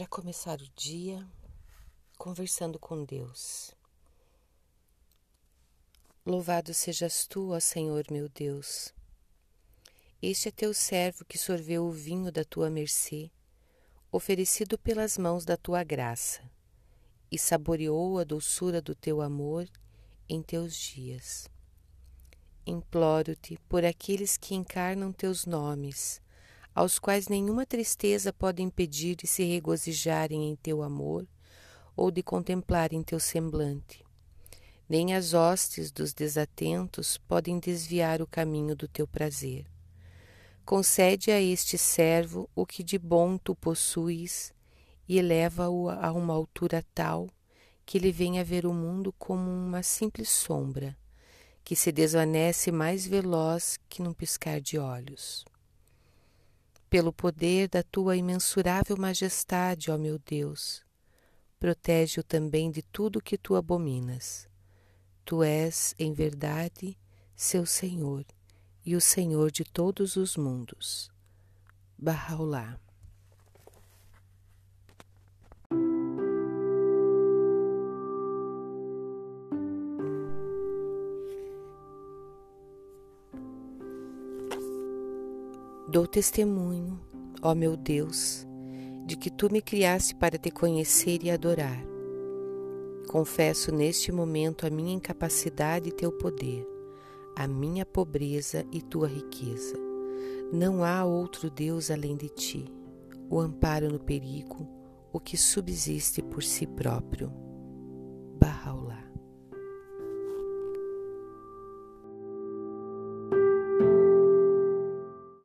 para começar o dia conversando com Deus. Louvado sejas tu, ó Senhor meu Deus. Este é teu servo que sorveu o vinho da tua mercê, oferecido pelas mãos da tua graça, e saboreou a doçura do teu amor em teus dias. Imploro-te por aqueles que encarnam teus nomes, aos quais nenhuma tristeza pode impedir de se regozijarem em teu amor ou de contemplarem teu semblante. Nem as hostes dos desatentos podem desviar o caminho do teu prazer. Concede a este servo o que de bom tu possuis e eleva-o a uma altura tal que ele venha ver o mundo como uma simples sombra, que se desvanece mais veloz que num piscar de olhos. Pelo poder da tua imensurável majestade, ó meu Deus, protege-o também de tudo que tu abominas. Tu és, em verdade, seu Senhor e o Senhor de todos os mundos. Bahá'u'lláh Dou testemunho, ó meu Deus, de que tu me criaste para te conhecer e adorar. Confesso neste momento a minha incapacidade e teu poder, a minha pobreza e tua riqueza. Não há outro Deus além de ti, o amparo no perigo, o que subsiste por si próprio.